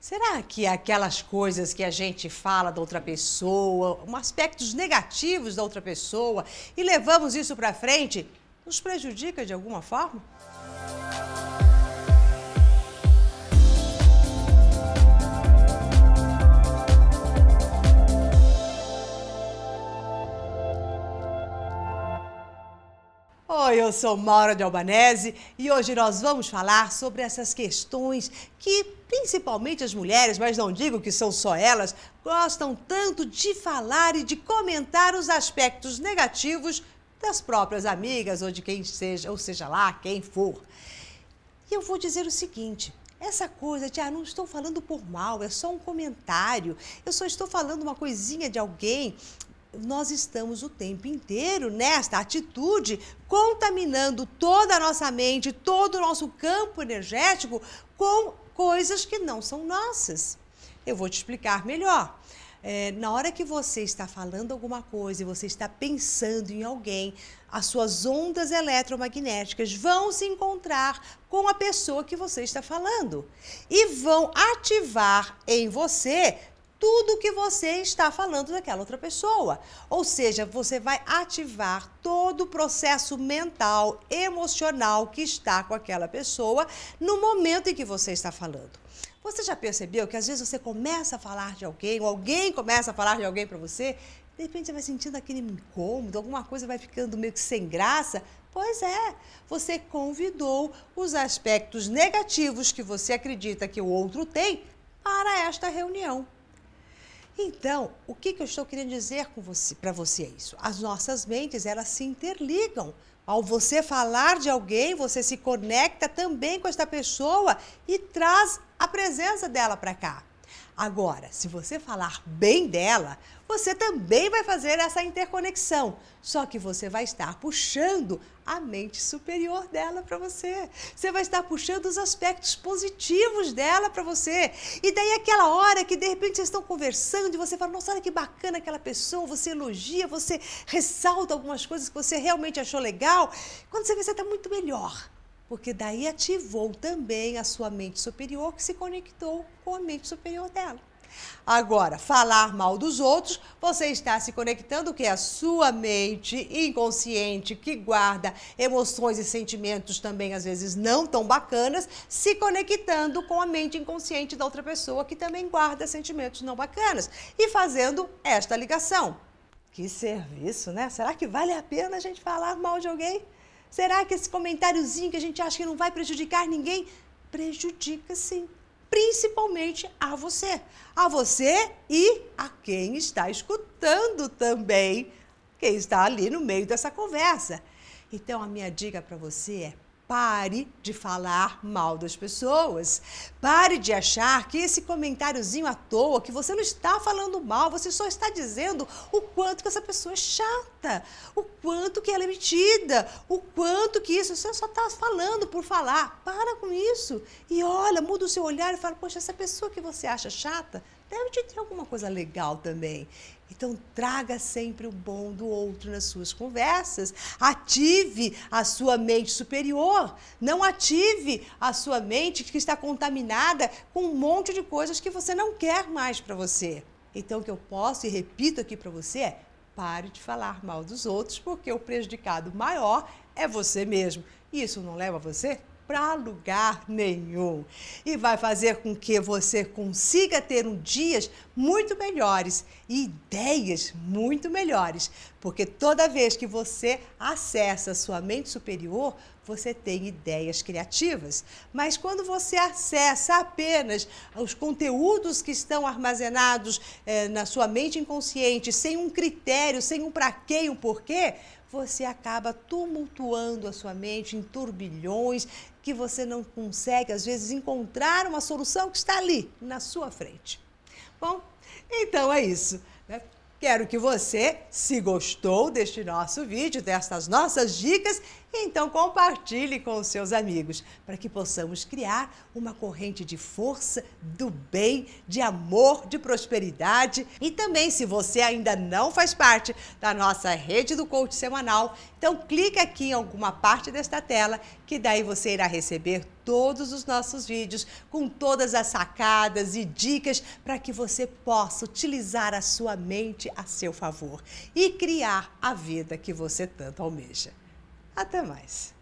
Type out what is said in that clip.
Será que aquelas coisas que a gente fala da outra pessoa, um aspectos negativos da outra pessoa e levamos isso para frente, nos prejudica de alguma forma? Oi, eu sou Maura de Albanese e hoje nós vamos falar sobre essas questões que principalmente as mulheres, mas não digo que são só elas, gostam tanto de falar e de comentar os aspectos negativos das próprias amigas ou de quem seja, ou seja lá, quem for. E eu vou dizer o seguinte: essa coisa de, ah, não estou falando por mal, é só um comentário, eu só estou falando uma coisinha de alguém nós estamos o tempo inteiro nesta atitude, contaminando toda a nossa mente, todo o nosso campo energético com coisas que não são nossas. Eu vou te explicar melhor. É, na hora que você está falando alguma coisa e você está pensando em alguém, as suas ondas eletromagnéticas vão se encontrar com a pessoa que você está falando e vão ativar em você tudo que você está falando daquela outra pessoa. Ou seja, você vai ativar todo o processo mental, emocional que está com aquela pessoa no momento em que você está falando. Você já percebeu que às vezes você começa a falar de alguém, ou alguém começa a falar de alguém para você, de repente você vai sentindo aquele incômodo, alguma coisa vai ficando meio que sem graça? Pois é, você convidou os aspectos negativos que você acredita que o outro tem para esta reunião. Então, o que, que eu estou querendo dizer com você, para você é isso? As nossas mentes, elas se interligam. Ao você falar de alguém, você se conecta também com esta pessoa e traz a presença dela para cá. Agora, se você falar bem dela, você também vai fazer essa interconexão. Só que você vai estar puxando a mente superior dela para você. Você vai estar puxando os aspectos positivos dela para você. E daí aquela hora que de repente vocês estão conversando e você fala: "Nossa, olha que bacana aquela pessoa", você elogia, você ressalta algumas coisas que você realmente achou legal. Quando você vê você está muito melhor porque daí ativou também a sua mente superior que se conectou com a mente superior dela. Agora, falar mal dos outros, você está se conectando que é a sua mente inconsciente que guarda emoções e sentimentos também às vezes não tão bacanas, se conectando com a mente inconsciente da outra pessoa que também guarda sentimentos não bacanas e fazendo esta ligação. Que serviço, né? Será que vale a pena a gente falar mal de alguém? Será que esse comentáriozinho que a gente acha que não vai prejudicar ninguém, prejudica sim, principalmente a você, a você e a quem está escutando também, quem está ali no meio dessa conversa. Então a minha dica para você é Pare de falar mal das pessoas. Pare de achar que esse comentáriozinho à toa, que você não está falando mal, você só está dizendo o quanto que essa pessoa é chata, o quanto que ela é metida, o quanto que isso, você só está falando por falar. Para com isso. E olha, muda o seu olhar e fala, poxa, essa pessoa que você acha chata, deve te ter alguma coisa legal também. Então, traga sempre o bom do outro nas suas conversas. Ative a sua mente superior. Não ative a sua mente que está contaminada com um monte de coisas que você não quer mais para você. Então, o que eu posso e repito aqui para você é: pare de falar mal dos outros, porque o prejudicado maior é você mesmo. E isso não leva você para lugar nenhum. E vai fazer com que você consiga ter um dias muito melhores e ideias muito melhores, porque toda vez que você acessa a sua mente superior, você tem ideias criativas. Mas quando você acessa apenas os conteúdos que estão armazenados eh, na sua mente inconsciente, sem um critério, sem um para quê e um porquê, você acaba tumultuando a sua mente em turbilhões que você não consegue, às vezes, encontrar uma solução que está ali, na sua frente. Bom, então é isso. Né? Quero que você, se gostou deste nosso vídeo, destas nossas dicas, Então compartilhe com os seus amigos para que possamos criar uma corrente de força, do bem, de amor, de prosperidade. E também, se você ainda não faz parte da nossa rede do coach semanal, então clica aqui em alguma parte desta tela que daí você irá receber todos os nossos vídeos com todas as sacadas e dicas para que você possa utilizar a sua mente a seu favor e criar a vida que você tanto almeja. Até mais!